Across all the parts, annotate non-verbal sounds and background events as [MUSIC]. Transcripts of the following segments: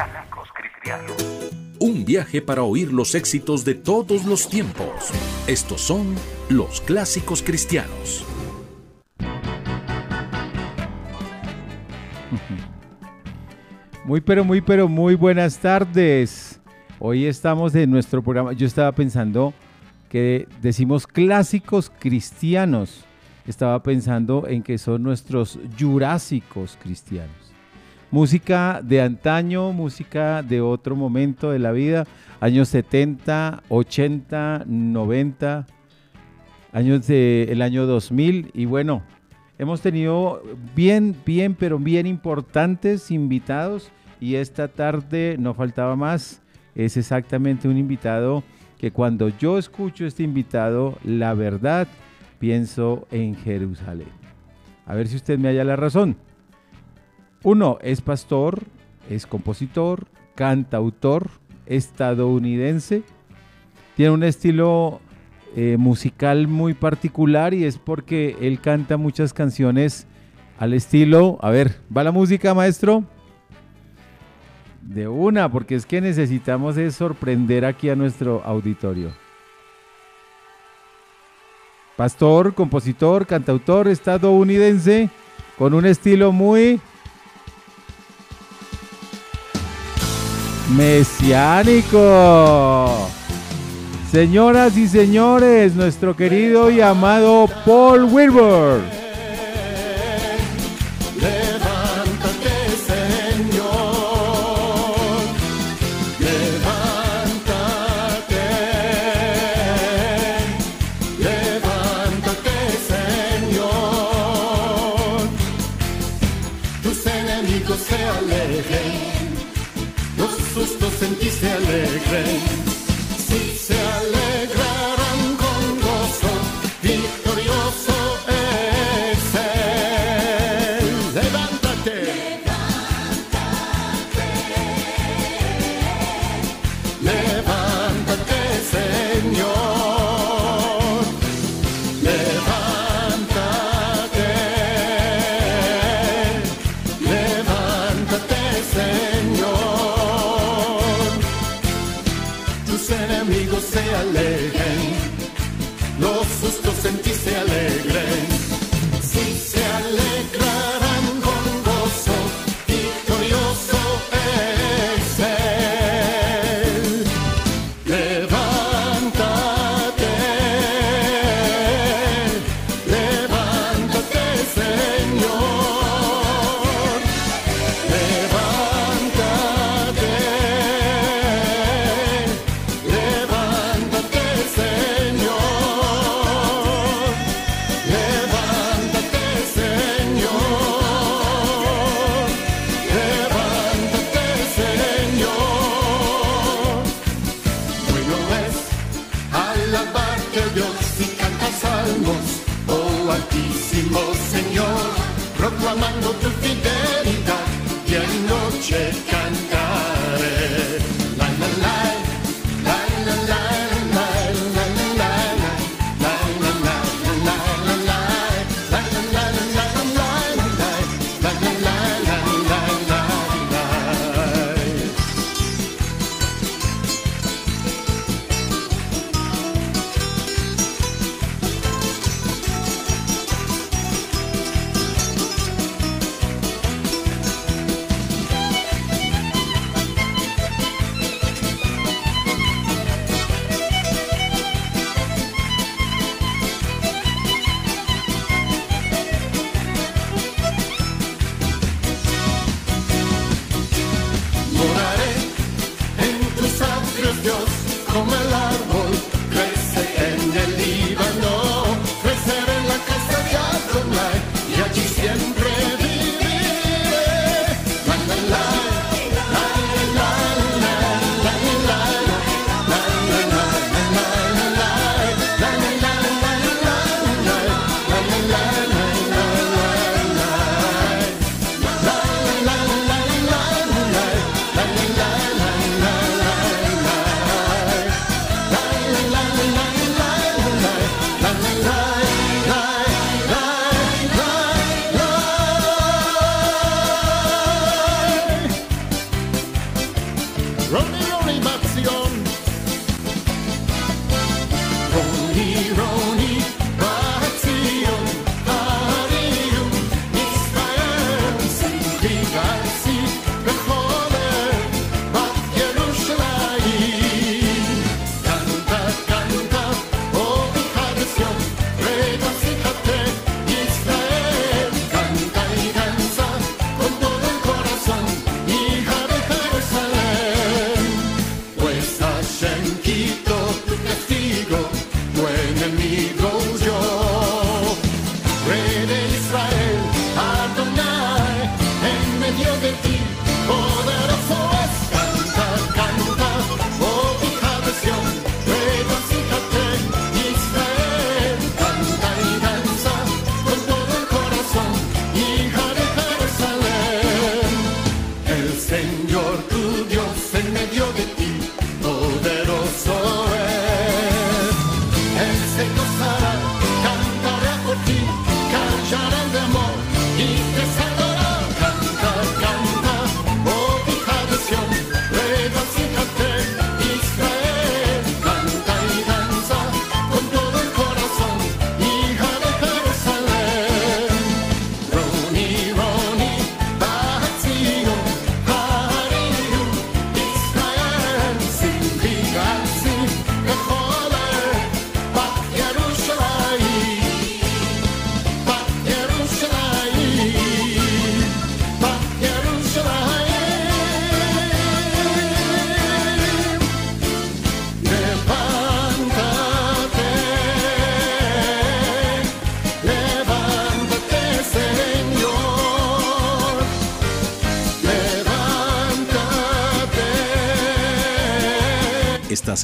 Clásicos Cristianos. Un viaje para oír los éxitos de todos los tiempos. Estos son los clásicos cristianos. [LAUGHS] Muy pero muy pero muy buenas tardes. Hoy estamos en nuestro programa. Yo estaba pensando que decimos clásicos cristianos. Estaba pensando en que son nuestros jurásicos cristianos. Música de antaño, música de otro momento de la vida, años 70, 80, 90, años del año 2000 y bueno, hemos tenido bien, bien, pero bien importantes invitados. Y esta tarde no faltaba más, es exactamente un invitado que cuando yo escucho este invitado, la verdad, pienso en Jerusalén. A ver si usted me halla la razón. Uno, es pastor, es compositor, cantautor estadounidense. Tiene un estilo eh, musical muy particular y es porque él canta muchas canciones al estilo... A ver, ¿va la música, maestro? De una, porque es que necesitamos es sorprender aquí a nuestro auditorio. Pastor, compositor, cantautor estadounidense con un estilo muy mesiánico. Señoras y señores, nuestro querido y amado Paul Wilbur. Sustos en ti se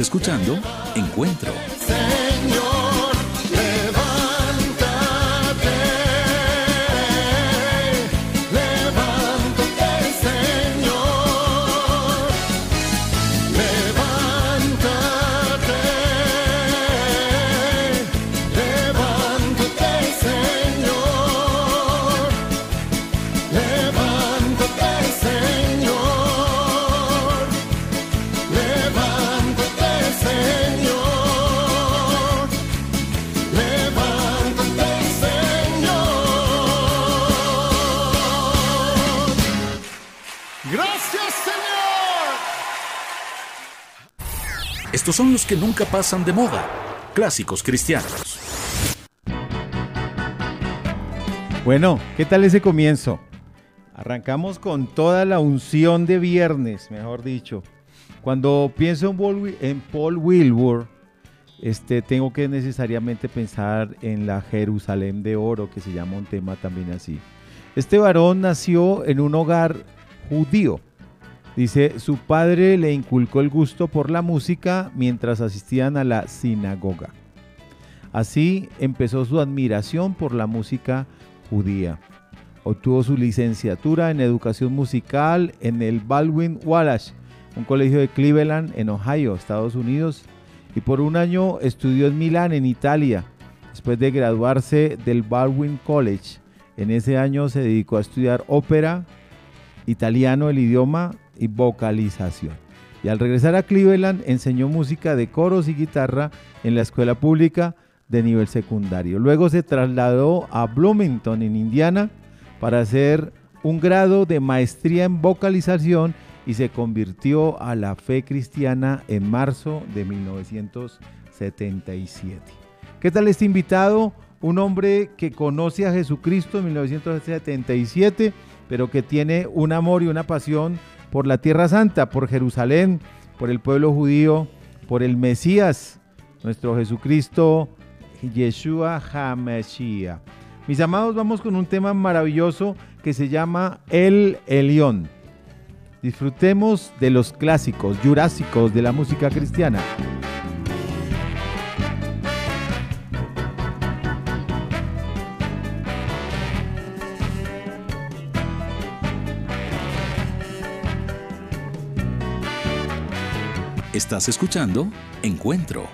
Escuchando Encuentro. Estos son los que nunca pasan de moda. Clásicos cristianos. Bueno, ¿qué tal ese comienzo? Arrancamos con toda la unción de viernes, mejor dicho. Cuando pienso en Paul, Wilbur, este, tengo que necesariamente pensar en la Jerusalén de Oro, que se llama un tema también así. Este varón nació en un hogar judío. Dice, su padre le inculcó el gusto por la música mientras asistían a la sinagoga. Así empezó su admiración por la música judía. Obtuvo su licenciatura en educación musical en el Baldwin Wallace, un colegio de Cleveland, en Ohio, Estados Unidos, y por un año estudió en Milán, en Italia. Después de graduarse del Baldwin College, en ese año se dedicó a estudiar ópera, italiano, el idioma y vocalización. Y al regresar a Cleveland enseñó música de coros y guitarra en la escuela pública de nivel secundario. Luego se trasladó a Bloomington, en Indiana, para hacer un grado de maestría en vocalización y se convirtió a la fe cristiana en marzo de 1977. ¿Qué tal este invitado? Un hombre que conoce a Jesucristo en 1977, pero que tiene un amor y una pasión por la Tierra Santa, por Jerusalén, por el pueblo judío, por el Mesías, nuestro Jesucristo, Yeshua HaMashiach. Mis amados, vamos con un tema maravilloso que se llama El Elión. Disfrutemos de los clásicos jurásicos de la música cristiana. Estás escuchando Encuentro.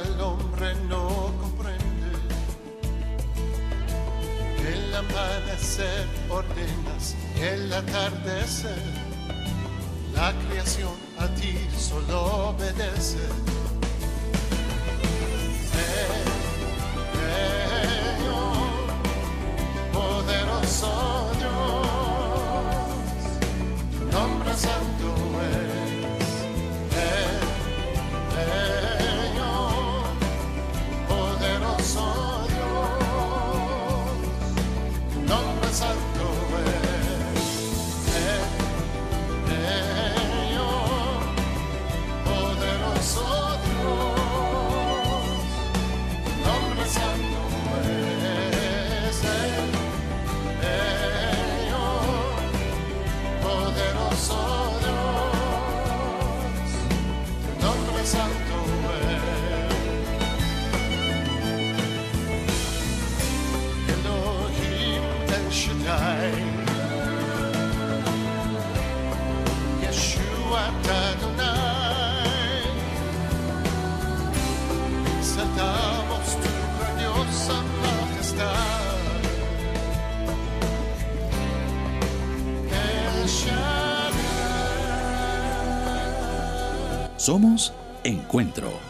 vida el hombre no comprende. El amanecer ordenas, el atardecer. La creación a ti solo obedece. Somos Encuentro.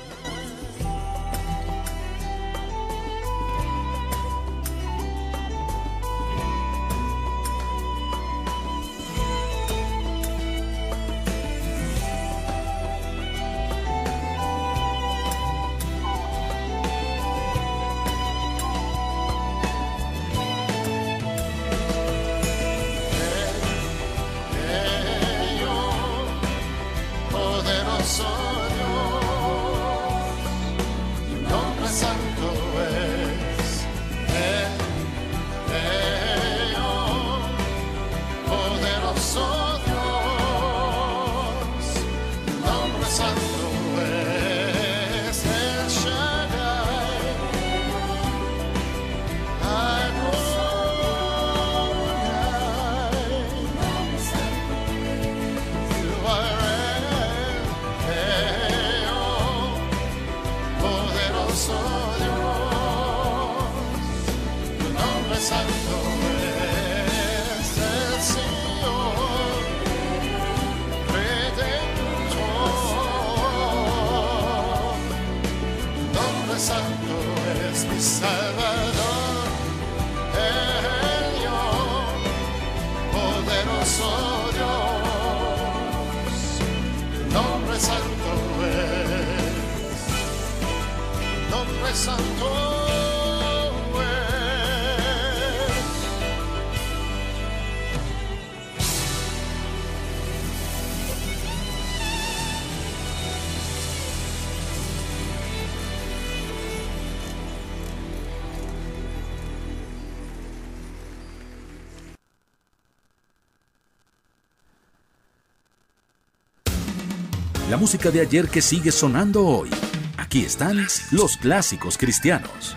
La música de ayer que sigue sonando hoy. Aquí están los clásicos cristianos.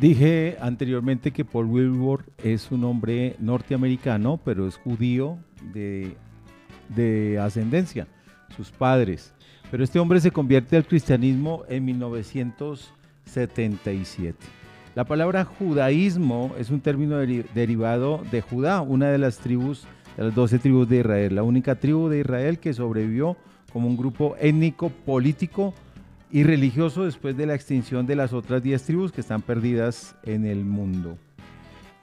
Dije anteriormente que Paul Wilbur es un hombre norteamericano, pero es judío de, de ascendencia, sus padres. Pero este hombre se convierte al cristianismo en 1977. La palabra judaísmo es un término derivado de Judá, una de las tribus de las 12 tribus de Israel, la única tribu de Israel que sobrevivió como un grupo étnico, político y religioso después de la extinción de las otras 10 tribus que están perdidas en el mundo.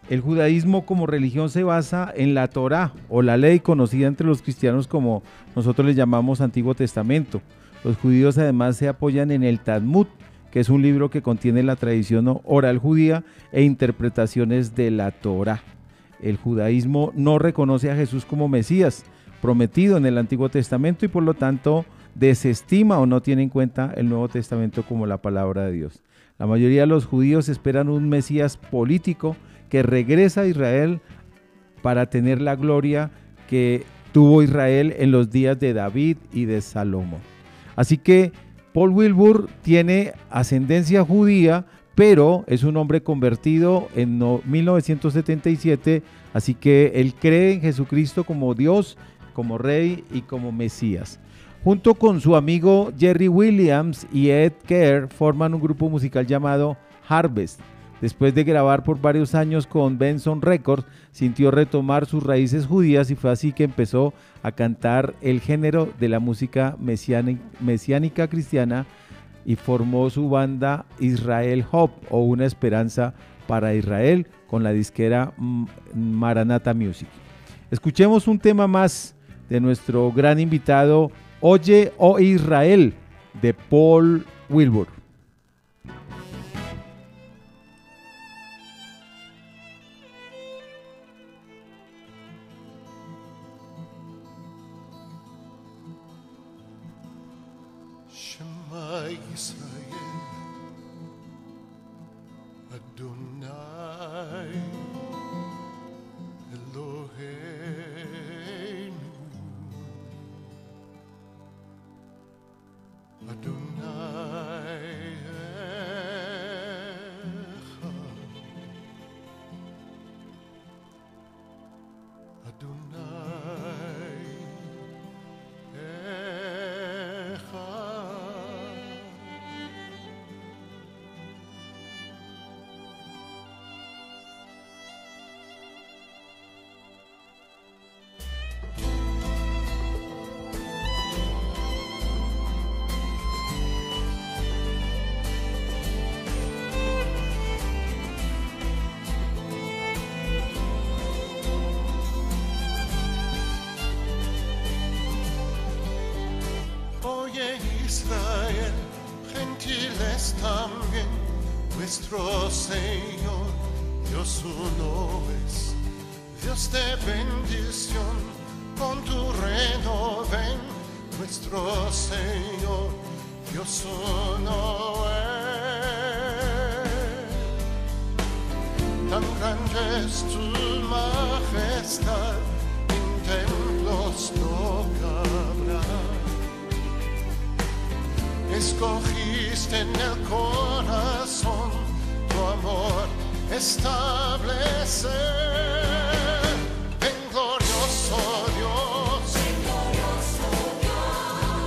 El judaísmo como religión se basa en la Torá o la ley conocida entre los cristianos como nosotros le llamamos Antiguo Testamento. Los judíos además se apoyan en el Talmud, que es un libro que contiene la tradición oral judía e interpretaciones de la Torá. El judaísmo no reconoce a Jesús como Mesías prometido en el Antiguo Testamento y por lo tanto desestima o no tiene en cuenta el Nuevo Testamento como la palabra de Dios. La mayoría de los judíos esperan un Mesías político que regresa a Israel para tener la gloria que tuvo Israel en los días de David y de Salomón. Así que Paul Wilbur tiene ascendencia judía, pero es un hombre convertido en 1977, así que él cree en Jesucristo como Dios, como Rey y como Mesías. Junto con su amigo Jerry Williams y Ed Kerr forman un grupo musical llamado Harvest. Después de grabar por varios años con Benson Records, sintió retomar sus raíces judías y fue así que empezó a cantar el género de la música mesiánica cristiana y formó su banda Israel Hope o Una Esperanza para Israel con la disquera Maranata Music. Escuchemos un tema más de nuestro gran invitado Oye, oh Israel, de Paul Wilbur. Grande es tu majestad, en templos no cabrá. Escogiste en el corazón tu amor establecer. Ven glorioso Dios,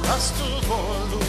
haz tu voluntad.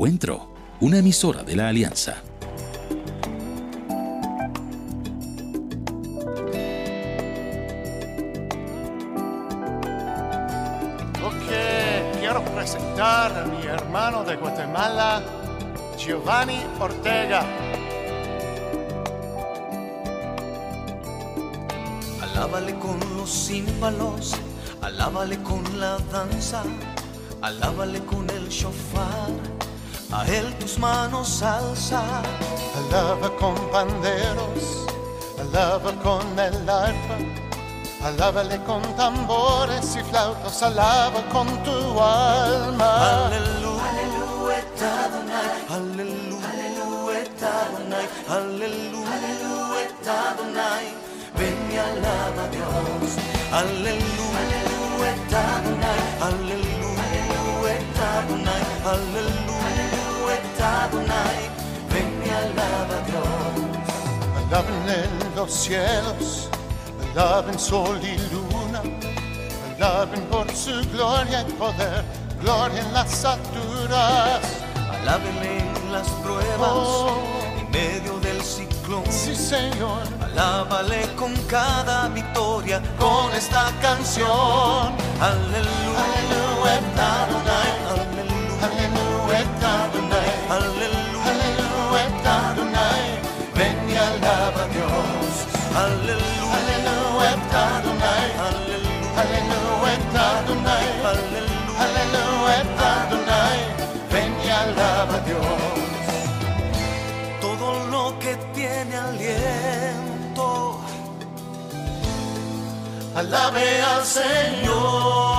Encuentro, una emisora de la Alianza. Ok, quiero presentar a mi hermano de Guatemala, Giovanni Ortega. Alábale con los címbalos, alábale con la danza, alábale con el shofar, a él tus manos alza. Alaba con panderos, alaba con el arpa, alábale con tambores y flautas, alaba con tu alma. Aleluya, aleluya, Adonai, aleluya, Adonai, ven y alaba a Dios. Aleluya, Adonai, aleluya, Adonai, aleluya, Ven y alaba a Dios. Alaben en los cielos, alaben sol y luna, alaben por su gloria y poder, gloria en las alturas. Alábele en las pruebas, Oh. en medio del ciclón. Sí, Señor, Alábale con cada victoria, con esta canción. Aleluya, aleluya, Alabe al Señor.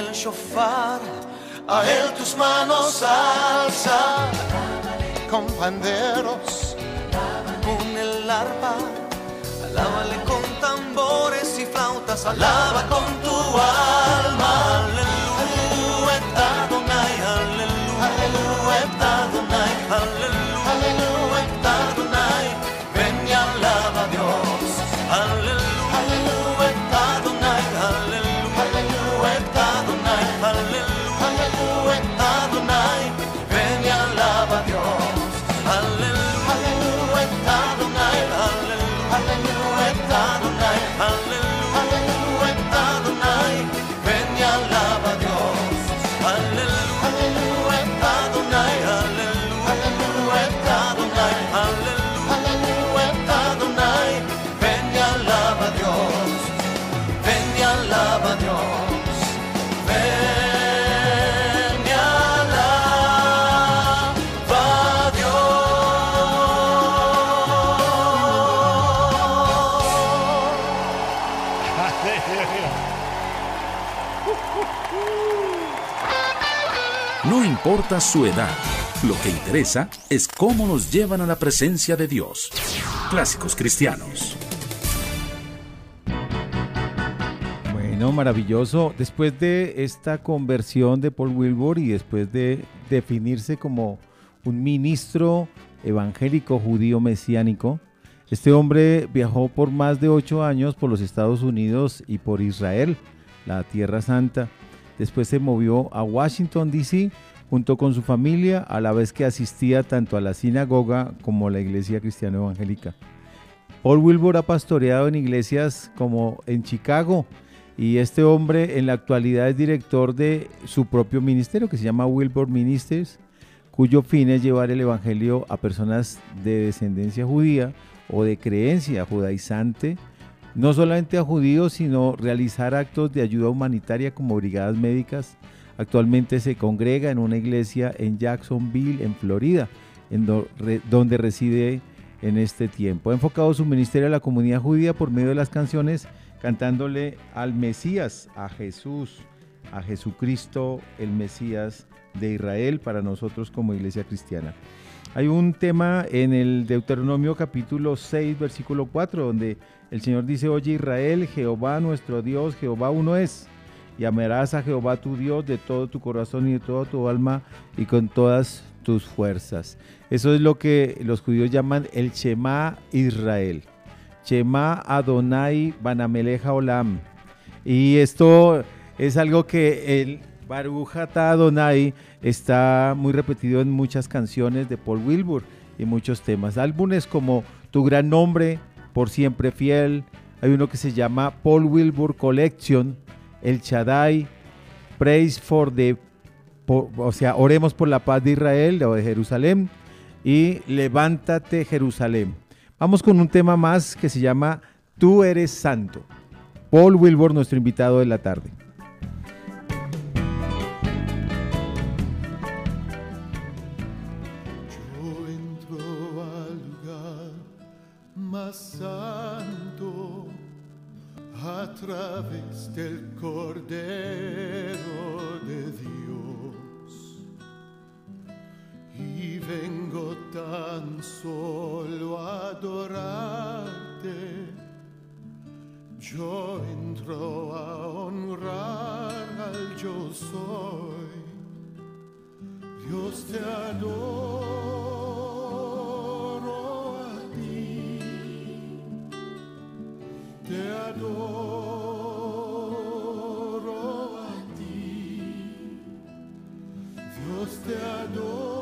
El shofar, a él tus manos alza, con panderos, con el arpa, alábale con tambores y flautas, alaba con tu alma, aleluya, Adonai, aleluya, Adonai, aleluya, importa su edad. Lo que interesa es cómo nos llevan a la presencia de Dios. Clásicos cristianos. Bueno, maravilloso. Después de esta conversión de Paul Wilbur y después de definirse como un ministro evangélico judío mesiánico, este hombre viajó por más de ocho años por los Estados Unidos y por Israel, la Tierra Santa. Después se movió a Washington, D.C., junto con su familia, a la vez que asistía tanto a la sinagoga como a la iglesia cristiana evangélica. Paul Wilbur ha pastoreado en iglesias como en Chicago y este hombre en la actualidad es director de su propio ministerio que se llama Wilbur Ministers, cuyo fin es llevar el evangelio a personas de descendencia judía o de creencia judaizante, no solamente a judíos, sino realizar actos de ayuda humanitaria como brigadas médicas. Actualmente se congrega en una iglesia en Jacksonville, en Florida, donde reside en este tiempo. Ha enfocado su ministerio a la comunidad judía por medio de las canciones, cantándole al Mesías, a Jesús, a Jesucristo, el Mesías de Israel, para nosotros como iglesia cristiana. Hay un tema en el Deuteronomio capítulo 6, versículo 4, donde el Señor dice, oye Israel, Jehová nuestro Dios, Jehová uno es. Y amarás a Jehová tu Dios de todo tu corazón y de toda tu alma y con todas tus fuerzas. Eso es lo que los judíos llaman el Shema Israel. Shema Adonai Banameleja Olam. Y esto es algo que el Baruch Adonai está muy repetido en muchas canciones de Paul Wilbur y muchos temas. Álbumes como Tu Gran Nombre, Por Siempre Fiel, hay uno que se llama Paul Wilbur Collection, El Shaddai, Praise for the, o sea, Oremos por la paz de Israel o de Jerusalén y Levántate Jerusalén. Vamos con un tema más que se llama Tú eres santo. Paul Wilbur, nuestro invitado de la tarde. través del Cordero de Dios. Y vengo tan solo a adorarte. Yo entro a honrar al yo soy. Dios te adoro a ti. Te adoro. Te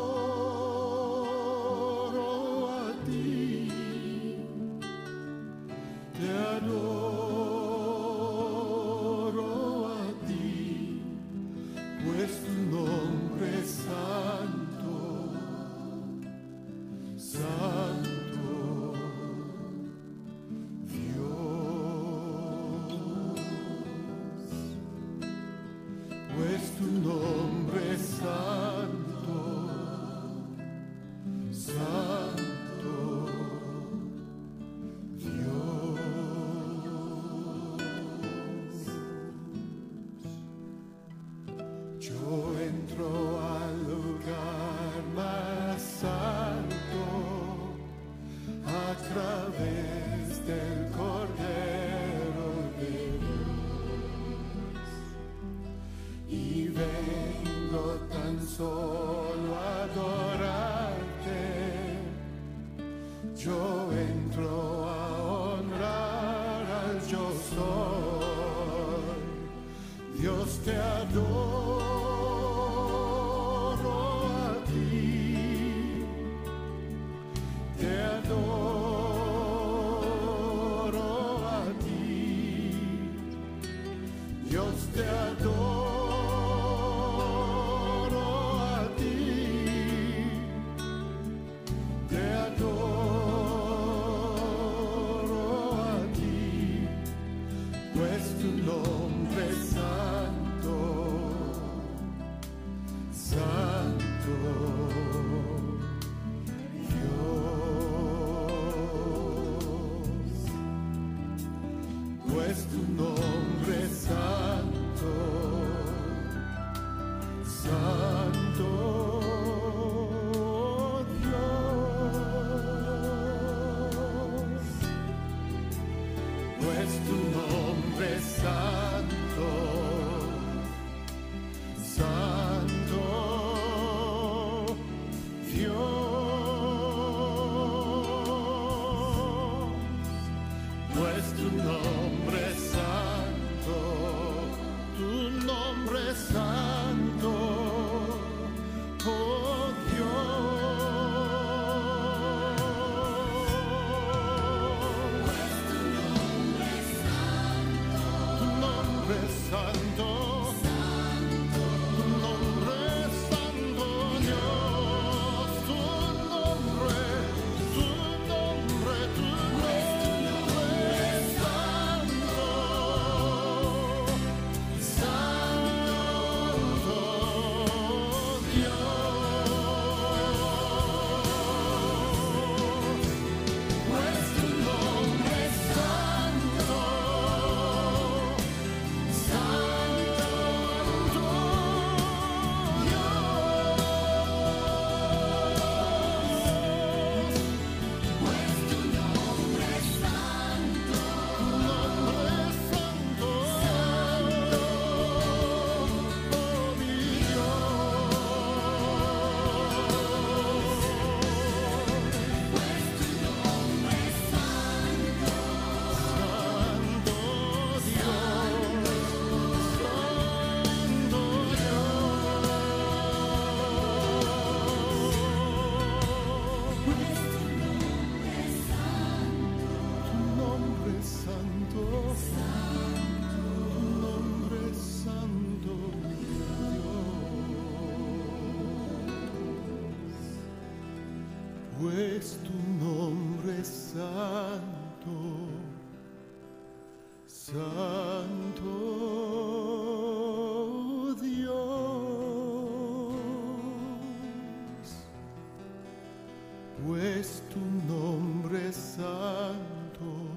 pues tu nombre santo,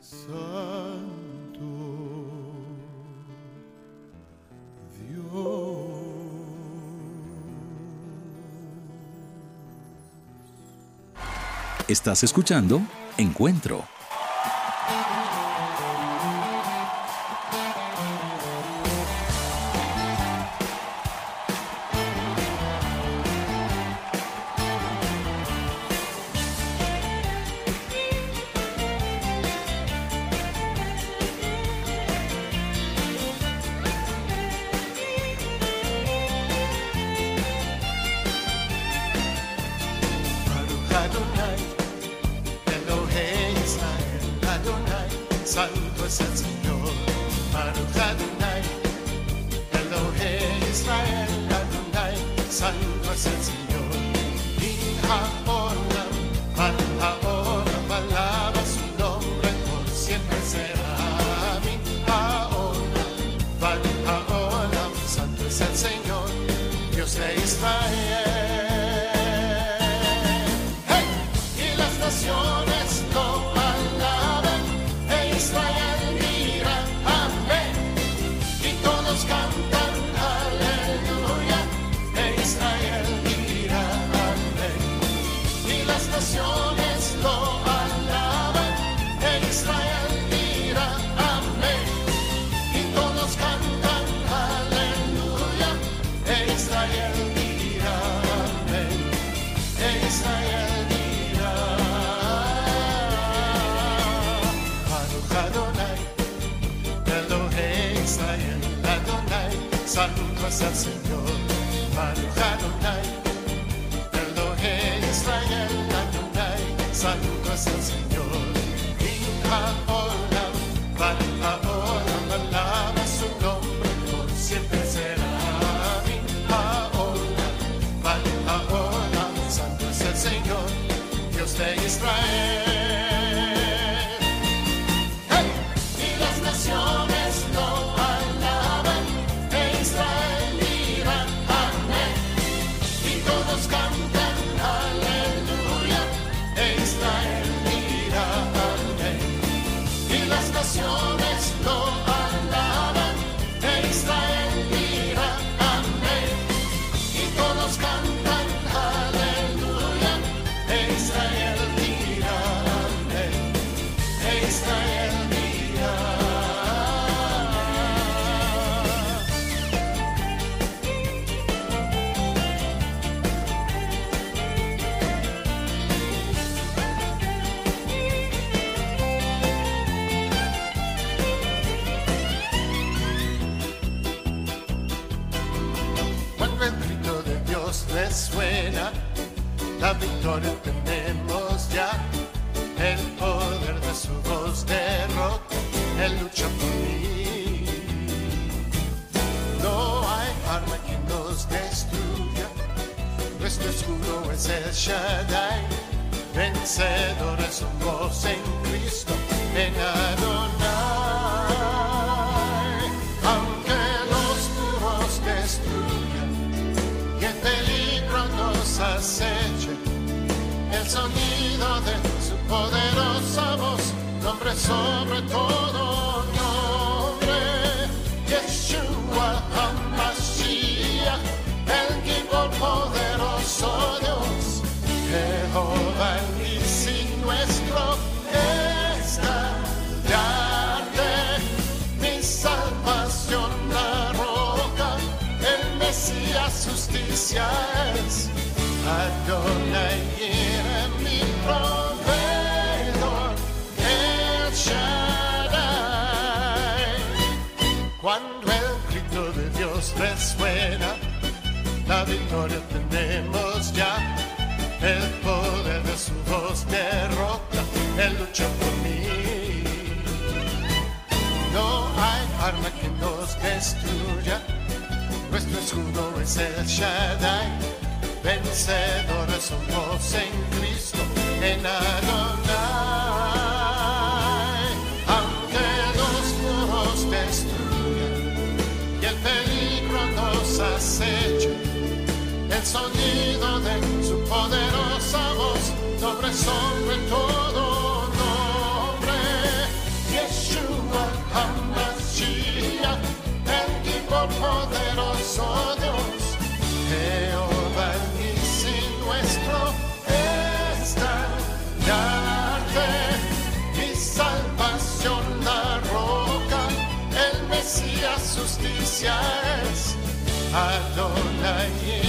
santo Dios. Estás escuchando Encuentro Saludos al Señor, Mario sobre todo tenemos ya. El poder de su voz derrota, Él lucha por mí. No hay arma que nos destruya, nuestro escudo es el Shaddai. Vencedores somos en Cristo, en Adonai. El sonido de su poderosa voz sobre sobre todo nombre. Yeshua HaMashiach, el Gibor poderoso Dios, Jehová y nuestro estandarte, mi salvación la roca, el Mesías justicia es. Adonai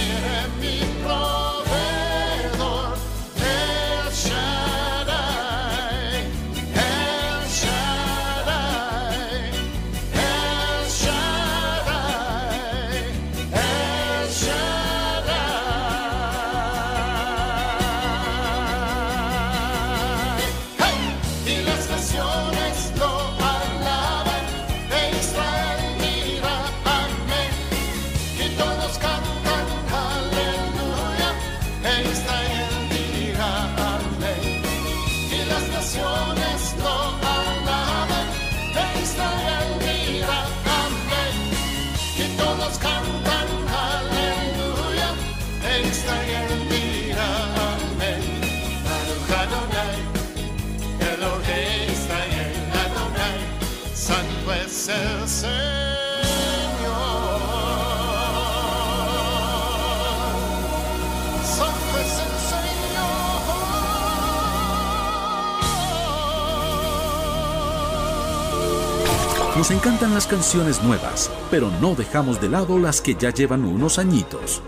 Nos encantan las canciones nuevas, pero no dejamos de lado las que ya llevan unos añitos.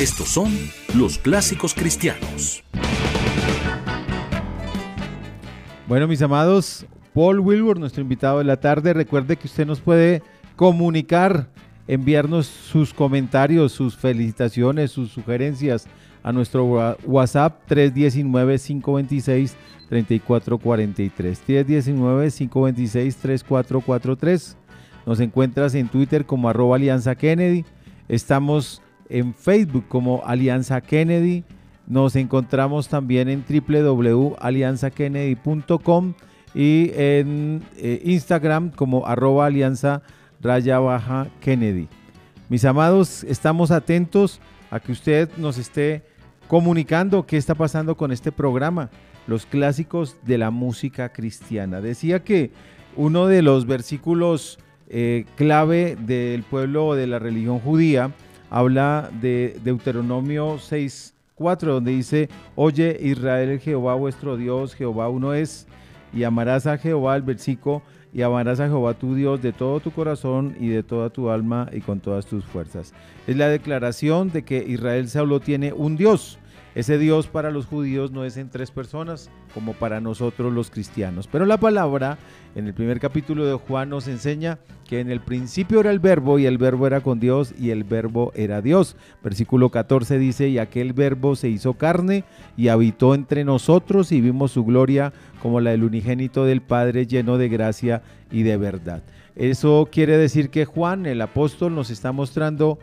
Estos son los clásicos cristianos. Bueno, mis amados, Paul Wilbur, nuestro invitado de la tarde, recuerde que usted nos puede comunicar, enviarnos sus comentarios, sus felicitaciones, sus sugerencias a nuestro WhatsApp 319 526 3443. 319-526-3443. Nos encuentras en Twitter como arroba Alianza Kennedy. Estamos en Facebook como Alianza Kennedy. Nos encontramos también en www.alianzakennedy.com y en eh, Instagram como arroba alianza raya baja Kennedy. Mis amados, estamos atentos a que usted nos esté comunicando qué está pasando con este programa los clásicos de la música cristiana. Decía que uno de los versículos eh, clave del pueblo de la religión judía habla de Deuteronomio 6, 4, donde dice, oye Israel, Jehová vuestro Dios, Jehová uno es, y amarás a Jehová, el versículo, y amarás a Jehová tu Dios de todo tu corazón y de toda tu alma y con todas tus fuerzas. Es la declaración de que Israel solo tiene un Dios. Ese Dios para los judíos no es en tres personas como para nosotros los cristianos. Pero la palabra en el primer capítulo de Juan nos enseña que en el principio era el verbo y el verbo era con Dios y el verbo era Dios. Versículo 14 dice, y aquel verbo se hizo carne y habitó entre nosotros y vimos su gloria como la del unigénito del Padre lleno de gracia y de verdad. Eso quiere decir que Juan, el apóstol, nos está mostrando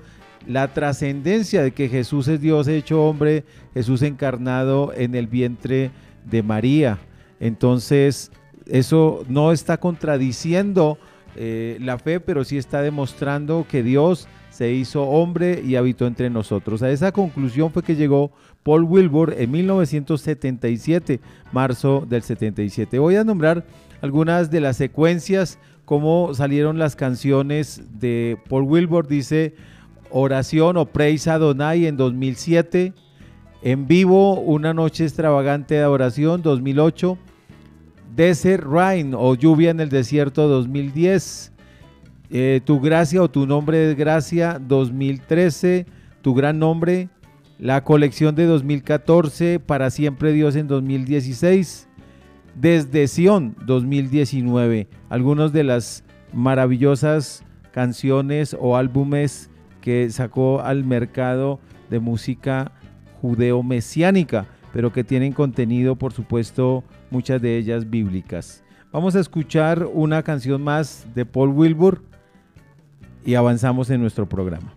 la trascendencia de que Jesús es Dios hecho hombre, Jesús encarnado en el vientre de María. Entonces, eso no está contradiciendo eh, la fe, pero sí está demostrando que Dios se hizo hombre y habitó entre nosotros. A esa conclusión fue que llegó Paul Wilbur en 1977, marzo del 77. Voy a nombrar algunas de las secuencias, cómo salieron las canciones de Paul Wilbur. Dice, Oración o Praise Adonai en 2007. En vivo, Una Noche Extravagante de Oración 2008. Desert Rain o Lluvia en el Desierto 2010. Eh, tu Gracia o Tu Nombre de Gracia 2013. Tu Gran Nombre. La colección de 2014. Para Siempre Dios en 2016. Desde Sion 2019. Algunas de las maravillosas canciones o álbumes que sacó al mercado de música judeo-mesiánica, pero que tienen contenido, por supuesto, muchas de ellas bíblicas. Vamos a escuchar una canción más de Paul Wilbur y avanzamos en nuestro programa.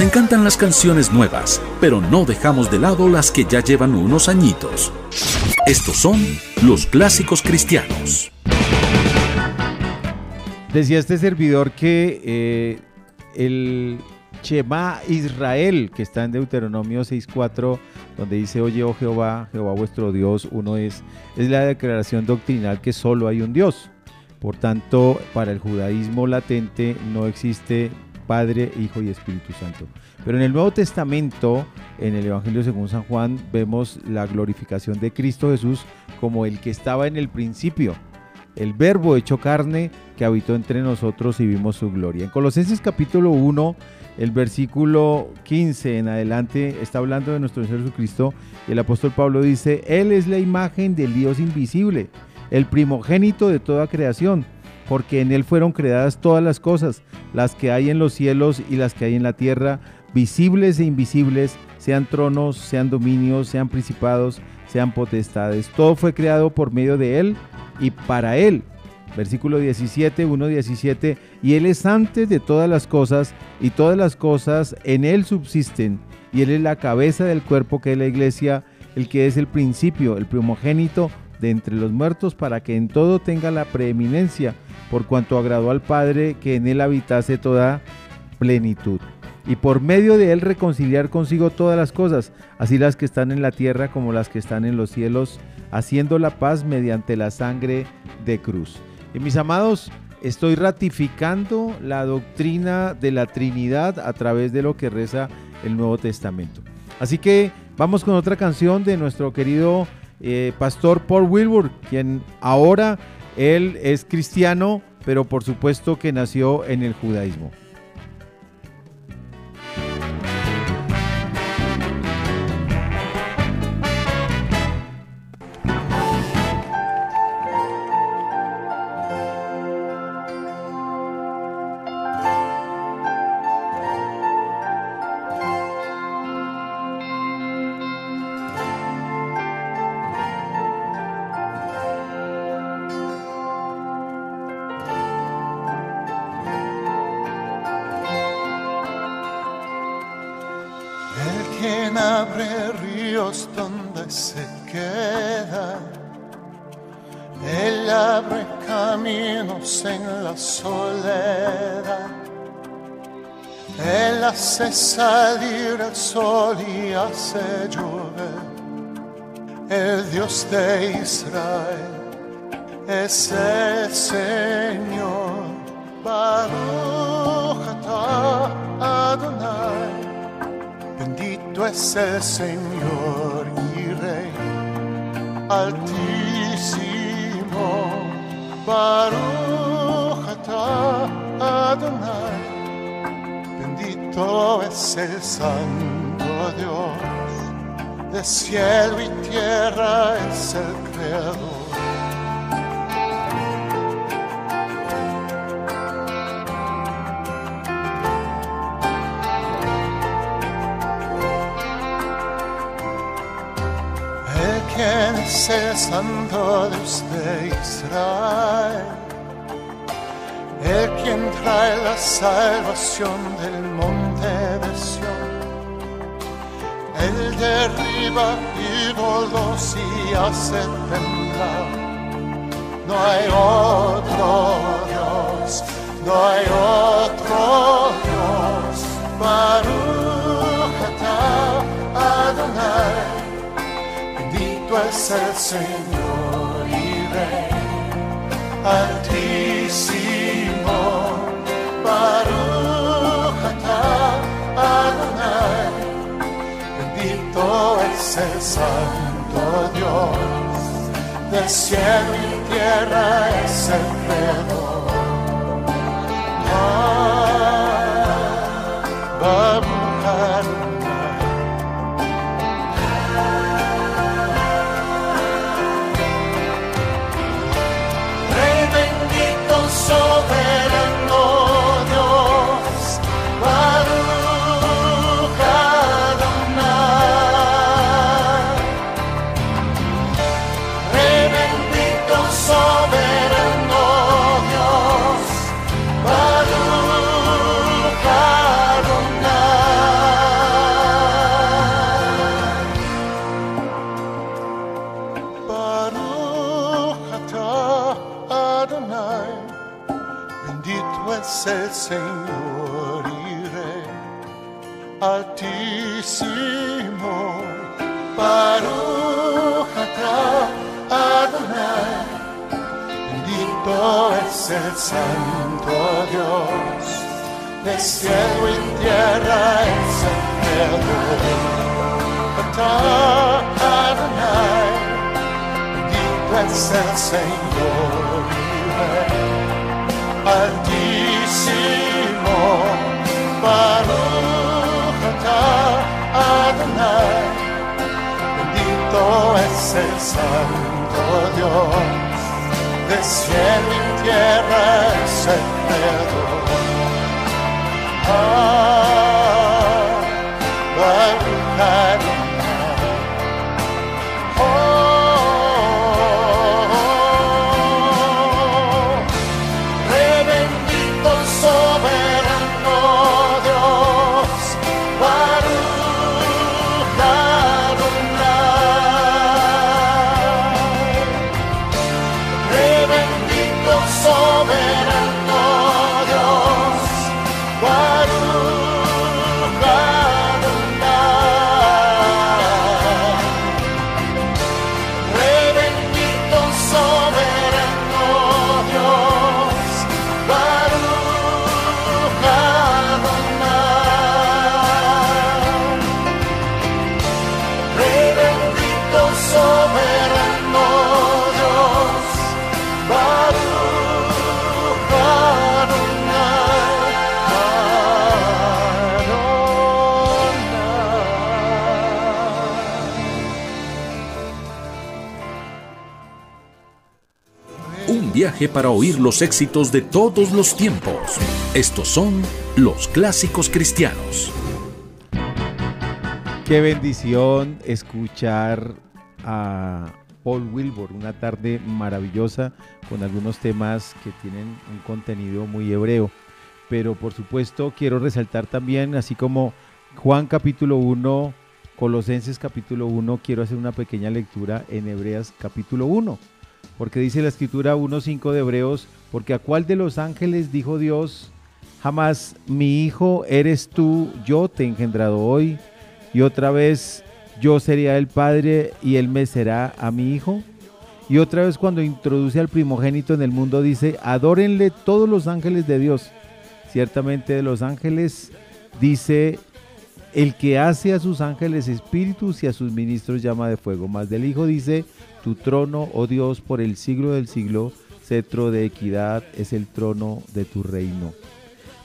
Encantan las canciones nuevas, pero no dejamos de lado las que ya llevan unos añitos. Estos son los clásicos cristianos. Decía este servidor que eh, el Shema Israel, que está en Deuteronomio 6.4, donde dice, oye, oh Jehová, Jehová vuestro Dios, uno es, es la declaración doctrinal que solo hay un Dios. Por tanto, para el judaísmo latente no existe Padre, Hijo y Espíritu Santo. Pero en el Nuevo Testamento, en el Evangelio según San Juan, vemos la glorificación de Cristo Jesús como el que estaba en el principio, el verbo hecho carne que habitó entre nosotros y vimos su gloria. En Colosenses capítulo 1, el versículo 15 en adelante está hablando de nuestro Señor Jesucristo y el apóstol Pablo dice, Él es la imagen del Dios invisible, el primogénito de toda creación, porque en Él fueron creadas todas las cosas, las que hay en los cielos y las que hay en la tierra, visibles e invisibles, sean tronos, sean dominios, sean principados, sean potestades. Todo fue creado por medio de Él y para Él. Versículo 17, 1, 17. Y Él es antes de todas las cosas, y todas las cosas en Él subsisten. Y Él es la cabeza del cuerpo que es la iglesia, el que es el principio, el primogénito de entre los muertos, para que en todo tenga la preeminencia, por cuanto agradó al Padre que en Él habitase toda plenitud. Y por medio de Él reconciliar consigo todas las cosas, así las que están en la tierra como las que están en los cielos, haciendo la paz mediante la sangre de cruz. Y mis amados, estoy ratificando la doctrina de la Trinidad a través de lo que reza el Nuevo Testamento. Así que vamos con otra canción de nuestro querido eh, pastor Paul Wilbur, quien ahora él es cristiano, pero por supuesto que nació en el judaísmo. Abre ríos donde se queda. Él abre caminos en la soledad. Él hace salir el sol y hace llover. El Dios de Israel es el Señor. Baruch Adonai. Es el Señor y Rey Altísimo. Baruch Adonai. Bendito es el Santo Dios, de cielo y tierra es el Creador. El quien es el Santo Dios de Israel el quien trae la salvación del monte de Sion. Él derriba ídolos y hace temblar. No hay otro Dios, no hay otro Dios. Baruch Adonai, bendito es el Señor y Rey altísimo. Baruch atah Adonai, bendito es el Santo Dios, del cielo y tierra es el creador. El Santo Dios, de cielo y tierra es el. Atah Adonai, bendito es el Señor y Rey, altísimo, Baruch Adonai, bendito es el Santo Dios, de cielo y tierra es el Creador. Ah, para oír los éxitos de todos los tiempos. Estos son los clásicos cristianos. Qué bendición escuchar a Paul Wilbur, una tarde maravillosa con algunos temas que tienen un contenido muy hebreo. Pero por supuesto quiero resaltar también, así como Juan capítulo 1, Colosenses capítulo 1, quiero hacer una pequeña lectura en Hebreas capítulo 1. Porque dice la escritura 1.5 de Hebreos, porque a cuál de los ángeles dijo Dios, jamás mi hijo eres tú, yo te he engendrado hoy, y otra vez yo sería el padre y él me será a mi hijo. Y otra vez cuando introduce al primogénito en el mundo dice, adórenle todos los ángeles de Dios. Ciertamente de los ángeles dice, el que hace a sus ángeles espíritus y a sus ministros llama de fuego. Más del Hijo dice, tu trono, oh Dios, por el siglo del siglo, cetro de equidad es el trono de tu reino.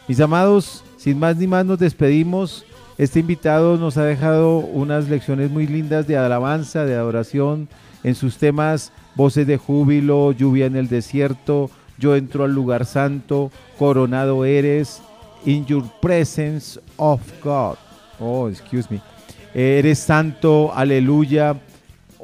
Mis amados, sin más ni más nos despedimos. Este invitado nos ha dejado unas lecciones muy lindas de alabanza, de adoración, en sus temas voces de júbilo, lluvia en el desierto, yo entro al lugar santo, coronado eres, in your presence of God. Oh, excuse me. Eres santo, aleluya.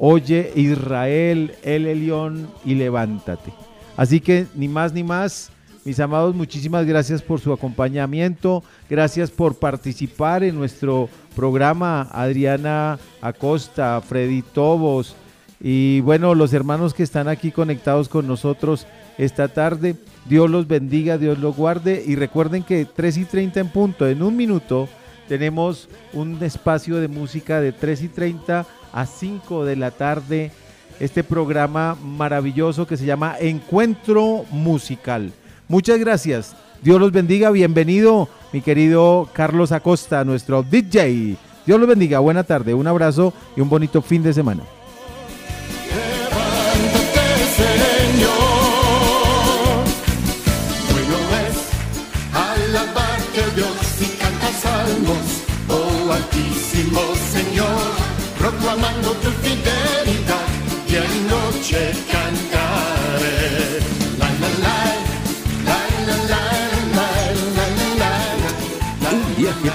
Oye Israel, el Elión, y levántate. Así que ni más ni más, mis amados, muchísimas gracias por su acompañamiento, gracias por participar en nuestro programa, Adriana Acosta, Freddy Tobos, y bueno, los hermanos que están aquí conectados con nosotros esta tarde, Dios los bendiga, Dios los guarde. Y recuerden que 3 y 30 en punto, en un minuto, tenemos un espacio de música de 3 y 30 a 5 de la tarde, este programa maravilloso que se llama Encuentro Musical. Muchas gracias, Dios los bendiga, bienvenido mi querido Carlos Acosta, nuestro DJ. Dios los bendiga, buena tarde, un abrazo y un bonito fin de semana.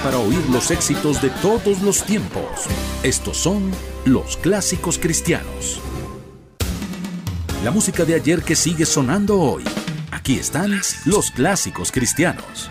Para oír los éxitos de todos los tiempos. Estos son los clásicos cristianos. La música de ayer que sigue sonando hoy. Aquí están los clásicos cristianos.